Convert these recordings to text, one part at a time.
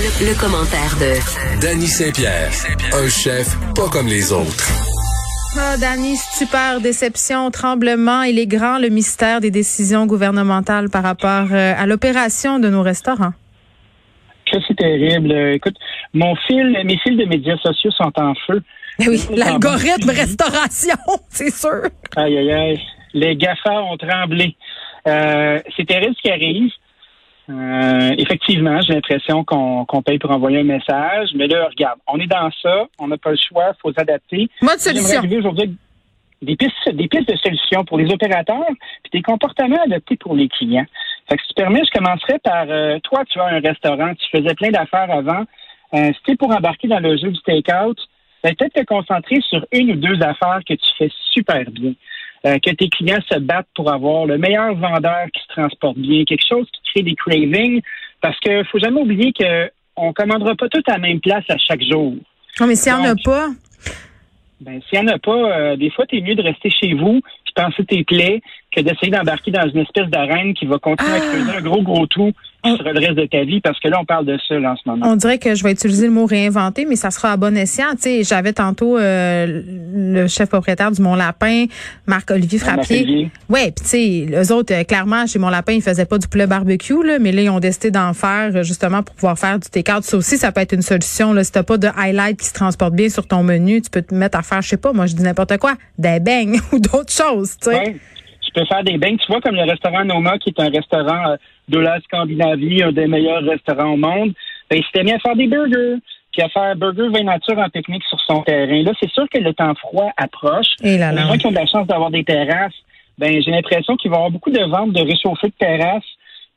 Le, commentaire de Danny Saint-Pierre, un chef pas comme les autres. Ah, Danny, super déception, tremblement. Il est grand le mystère des décisions gouvernementales par rapport euh, à l'opération de nos restaurants. Que c'est terrible. Écoute, mon fil, mes fils de médias sociaux sont en feu. Eh oui, l'algorithme restauration, c'est sûr. Aïe, aïe, aïe. Les GAFA ont tremblé. Euh, c'est terrible ce qui arrive. Euh, effectivement, j'ai l'impression qu'on paye pour envoyer un message, mais là, regarde, on est dans ça, on n'a pas le choix, il faut s'adapter. Mode solution. aujourd'hui des pistes, des pistes de solutions pour les opérateurs, puis des comportements adaptés pour les clients. Fait que si tu permets, je commencerai par euh, toi, tu as un restaurant, tu faisais plein d'affaires avant. Euh, si tu pour embarquer dans le jeu du take-out, ben, peut-être te concentrer sur une ou deux affaires que tu fais super bien. Euh, que tes clients se battent pour avoir le meilleur vendeur qui se transporte bien, quelque chose qui crée des cravings, parce que faut jamais oublier que on commandera pas tout à la même place à chaque jour. Non, mais s'il n'y en a pas. Ben, s'il n'y en a pas, euh, des fois, es mieux de rester chez vous puis penser tes plaies que d'essayer d'embarquer dans une espèce d'arène qui va continuer à ah! creuser un gros, gros trou sur le reste de ta vie, parce que là, on parle de ça en ce moment. On dirait que je vais utiliser le mot réinventer, mais ça sera à bon escient. Tu sais, j'avais tantôt euh, le chef propriétaire du Mont Lapin, Marc-Olivier Frappier. Ouais, puis tu sais, les autres, euh, clairement, chez Mont Lapin, ils faisaient pas du poulet barbecue, là, mais là, ils ont décidé d'en faire euh, justement pour pouvoir faire du take-out. Ça aussi, ça peut être une solution. Là. Si t'as pas de highlight qui se transporte bien sur ton menu, tu peux te mettre à faire, je sais pas, moi je dis n'importe quoi, des beignes ou d'autres choses, tu sais tu peux faire des bains. Tu vois, comme le restaurant Noma, qui est un restaurant euh, de la Scandinavie, un des meilleurs restaurants au monde, ben, il s'était mis à faire des burgers, puis à faire burger vin nature en technique sur son terrain. Là, c'est sûr que le temps froid approche. Et là, Les gens qui ont de la chance d'avoir des terrasses, ben, j'ai l'impression qu'il va y avoir beaucoup de ventes de réchauffer de terrasses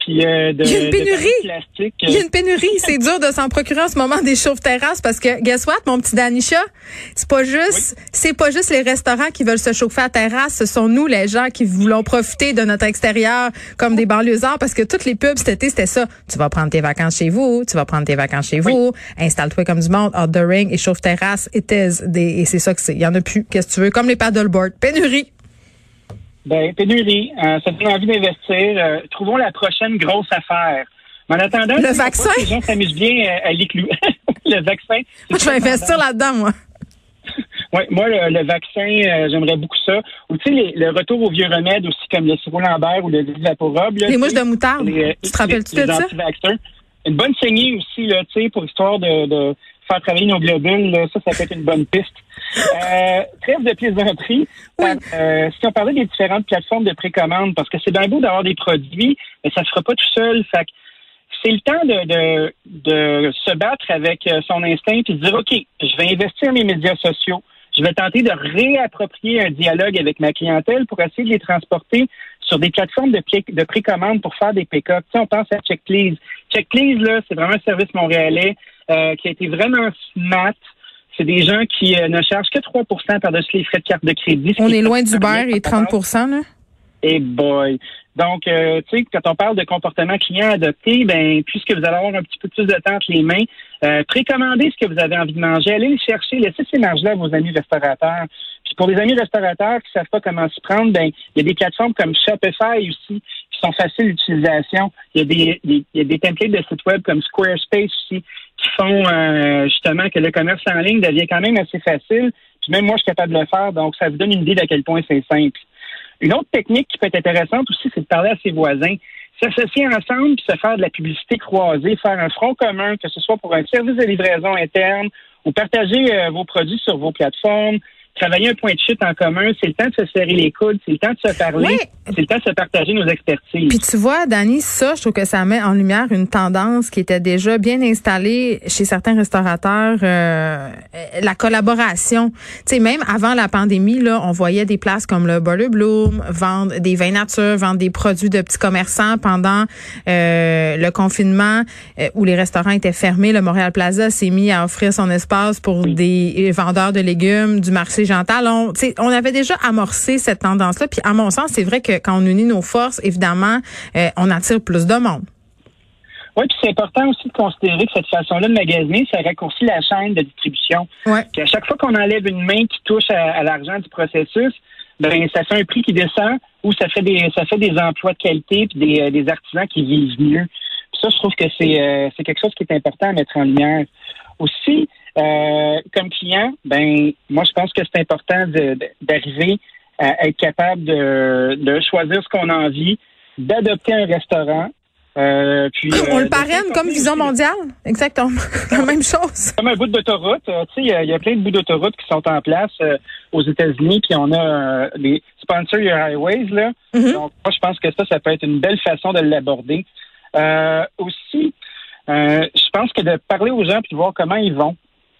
euh, il y a une pénurie. Il y a une pénurie. C'est dur de s'en procurer en ce moment des chauffe-terrasses parce que, guess what, mon petit Danisha? C'est pas juste, c'est pas juste les restaurants qui veulent se chauffer à terrasse. Ce sont nous, les gens, qui voulons profiter de notre extérieur comme des banlieusards parce que toutes les pubs cet été, c'était ça. Tu vas prendre tes vacances chez vous, tu vas prendre tes vacances chez vous, installe-toi comme du monde, outdooring et chauffe-terrasse et et c'est ça que c'est. Il y en a plus. Qu'est-ce que tu veux? Comme les paddleboards. Pénurie. Ben, pénurie, euh, ça donne envie d'investir. Euh, trouvons la prochaine grosse affaire. Mais en attendant, le vaccin? les gens s'amusent bien euh, à l'éclou. le vaccin. Moi, je vais investir là-dedans, moi. Oui, moi, le, vaccin, j'aimerais beaucoup ça. Ou tu sais, le retour aux vieux remèdes aussi, comme le sirop Lambert ou le Vaporob. les mouches de moutarde. tu te rappelles-tu de ça? Une bonne saignée aussi, là, tu sais, pour histoire de faire travailler nos globules, ça, ça peut être une bonne piste. Euh, trêve de plaisanterie. Euh, si on parlait des différentes plateformes de précommande, parce que c'est bien beau d'avoir des produits, mais ça ne se fera pas tout seul. Fait c'est le temps de, de, se battre avec euh, son instinct et de dire, OK, je vais investir mes médias sociaux. Je vais tenter de réapproprier un dialogue avec ma clientèle pour essayer de les transporter sur des plateformes de, de précommande pour faire des pick-up. on pense à Checkplease. Checkplease, là, c'est vraiment un service montréalais euh, qui a été vraiment smart. C'est des gens qui euh, ne chargent que 3% par-dessus les frais de carte de crédit. On est, loin du beurre et 30% là? Et boy. Donc, euh, tu sais, quand on parle de comportement client adopté, ben, puisque vous allez avoir un petit peu plus de temps entre les mains, euh, précommandez ce que vous avez envie de manger, allez le chercher, laissez ces marges-là à vos amis restaurateurs. Puis pour les amis restaurateurs qui savent pas comment s'y prendre, ben, il y a des plateformes comme Shopify aussi qui sont faciles d'utilisation. Il y a des, il y a des templates de sites web comme Squarespace aussi qui font euh, justement que le commerce en ligne devient quand même assez facile. Puis même moi, je suis capable de le faire, donc ça vous donne une idée d'à quel point c'est simple. Une autre technique qui peut être intéressante aussi, c'est de parler à ses voisins. S'associer ensemble puis se faire de la publicité croisée, faire un front commun, que ce soit pour un service de livraison interne ou partager euh, vos produits sur vos plateformes, travailler un point de chute en commun, c'est le temps de se serrer les coudes, c'est le temps de se parler, c'est le temps de se partager nos expertises. Puis tu vois, Dani, ça, je trouve que ça met en lumière une tendance qui était déjà bien installée chez certains restaurateurs, euh, la collaboration. Tu sais, même avant la pandémie, là, on voyait des places comme le Butter Bloom vendre des vins nature, vendre des produits de petits commerçants pendant euh, le confinement euh, où les restaurants étaient fermés. Le Montréal Plaza s'est mis à offrir son espace pour des vendeurs de légumes du marché on, on avait déjà amorcé cette tendance-là. Puis à mon sens, c'est vrai que quand on unit nos forces, évidemment, euh, on attire plus de monde. Oui, puis c'est important aussi de considérer que cette façon-là de magasiner, ça raccourcit la chaîne de distribution. Ouais. à chaque fois qu'on enlève une main qui touche à, l'argent du processus, ben ça fait un prix qui descend ou ça fait des ça fait des emplois de qualité puis des, euh, des artisans qui vivent mieux. ça, je trouve que c'est c'est quelque chose qui est important à mettre en lumière. Aussi, comme client, ben moi, je pense que c'est important d'arriver à être capable de, de choisir ce qu'on a envie, d'adopter un restaurant, euh, puis, on le euh, parraine comme Vision mondiale, exactement, la même chose. Comme un bout d'autoroute, euh, tu sais, il y, a plein de bouts d'autoroute qui sont en place aux États-Unis, puis on a des sponsor your highways là. Mm-hmm. Donc, moi, je pense que ça, ça peut être une belle façon de l'aborder. aussi, je pense que de parler aux gens puis de voir comment ils vont.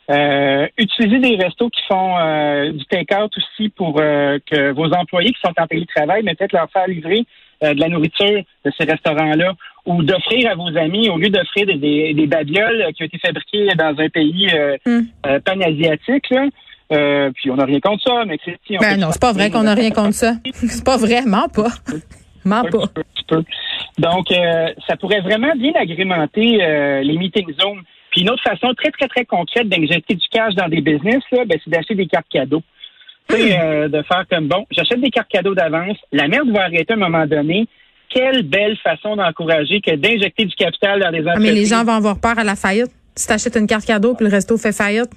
Utiliser des restos qui font du take-out aussi pour que vos employés qui sont en télétravail, mais peut-être leur faire livrer de la nourriture de ces restaurants-là ou d'offrir à vos amis, au lieu d'offrir des, des, des, babioles qui ont été fabriquées dans un pays euh, hmm. euh pan-asiatique, euh, puis on n'a rien contre ça, mais Christy, ben non, c'est pas vrai qu'on n'a rien contre ça. c'est pas vraiment pas. Ment pas. Donc, euh, ça pourrait vraiment bien agrémenter les meeting zones. Puis une autre façon très, très, très concrète d'injecter du cash dans des business, là, ben, c'est d'acheter des cartes cadeaux. Hmm. de faire comme, bon, j'achète des cartes cadeaux d'avance, la merde va arrêter à un moment donné, quelle belle façon d'encourager que d'injecter du capital dans les entreprises. Ah, mais les gens vont avoir peur à la faillite. Si tu achètes une carte cadeau puis le resto fait faillite,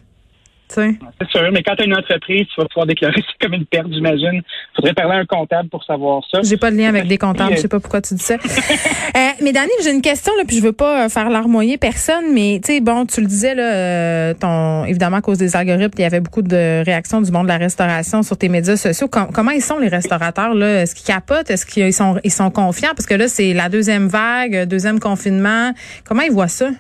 c'est sûr, mais quand tu as une entreprise, tu vas pouvoir déclarer ça comme une perte, j'imagine. Il faudrait parler à un comptable pour savoir ça. J'ai pas de lien avec des comptables, je sais pas pourquoi tu dis ça. euh, mais Dani, j'ai une question, là, puis je veux pas euh, faire larmoyer personne, mais tu sais, bon, tu le disais, là, euh, ton, évidemment, à cause des algorithmes, il y avait beaucoup de réactions du monde de la restauration sur tes médias sociaux. comment ils sont, les restaurateurs, là? Est-ce qu'ils capotent? Est-ce qu'ils sont, ils sont confiants? Parce que là, c'est la deuxième vague, deuxième confinement. Comment ils voient ça?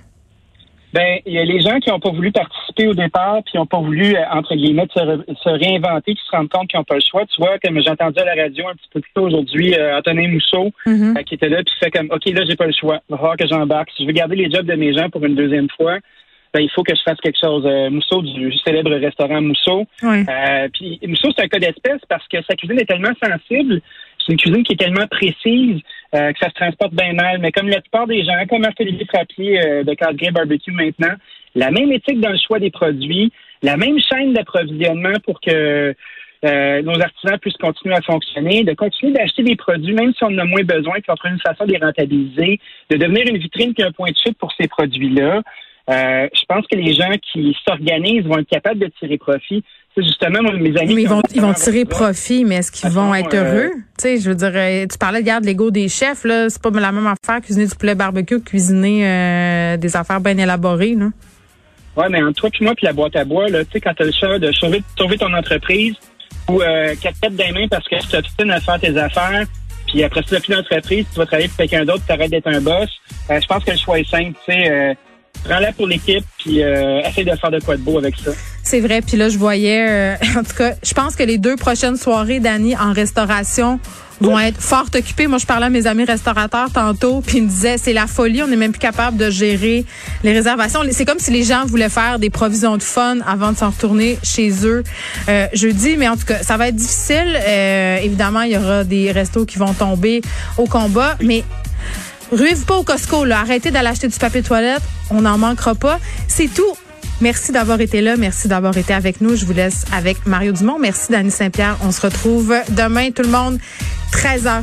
Ben, il y a les gens qui n'ont pas voulu participer au départ, puis qui n'ont pas voulu, euh, entre guillemets, se, réinventer, qui se rendent compte qu'ils n'ont pas le choix. Tu vois, comme j'ai entendu à la radio un petit peu plus tôt aujourd'hui, euh, Antonin Mousseau, mm-hmm. euh, qui était là, puis fait comme, OK, là, j'ai pas le choix. Il va falloir que j'embarque. Si je veux garder les jobs de mes gens pour une deuxième fois, ben, il faut que je fasse quelque chose. Mousseau, du célèbre restaurant Mousseau. puis Mousseau, c'est un cas d'espèce parce que sa cuisine est tellement sensible c'est une cuisine qui est tellement précise euh, que ça se transporte bien mal. Mais comme la plupart des gens, comme Philippe Frappier euh, de Cadre Barbecue maintenant, la même éthique dans le choix des produits, la même chaîne d'approvisionnement pour que euh, nos artisans puissent continuer à fonctionner, de continuer d'acheter des produits, même si on en a moins besoin, puis on trouve une façon de les rentabiliser, de devenir une vitrine qui a un point de chute pour ces produits-là. Euh, je pense que les gens qui s'organisent vont être capables de tirer profit. Justement, mes amis. Mais ils vont, ils vont tirer profit, mais est-ce qu'ils vont être heureux? Tu sais, je veux dire, euh, tu parlais de garde l'ego des chefs, là. C'est pas la même affaire cuisiner du poulet barbecue que cuisiner euh, des affaires bien élaborées, là. Ouais, mais entre toi et moi puis la boîte à bois, là, tu sais, quand t'as le choix de sauver, sauver ton entreprise ou euh, quatre têtes des mains parce que tu t'obstines à faire tes affaires, puis après ça, tu plus d'entreprise, tu vas travailler pour quelqu'un d'autre, tu arrêtes d'être un boss. je pense que le choix est simple, tu sais prends-la pour l'équipe, puis euh, essaye de faire de quoi de beau avec ça. C'est vrai, puis là, je voyais, euh, en tout cas, je pense que les deux prochaines soirées, Dani, en restauration, vont être fort occupées. Moi, je parlais à mes amis restaurateurs tantôt, puis ils me disaient, c'est la folie, on n'est même plus capable de gérer les réservations. C'est comme si les gens voulaient faire des provisions de fun avant de s'en retourner chez eux euh, jeudi, mais en tout cas, ça va être difficile. Euh, évidemment, il y aura des restos qui vont tomber au combat, mais Ruez pas au Costco. Arrêtez d'aller acheter du papier toilette. On n'en manquera pas. C'est tout. Merci d'avoir été là. Merci d'avoir été avec nous. Je vous laisse avec Mario Dumont. Merci, Dani Saint-Pierre. On se retrouve demain, tout le monde, 13h.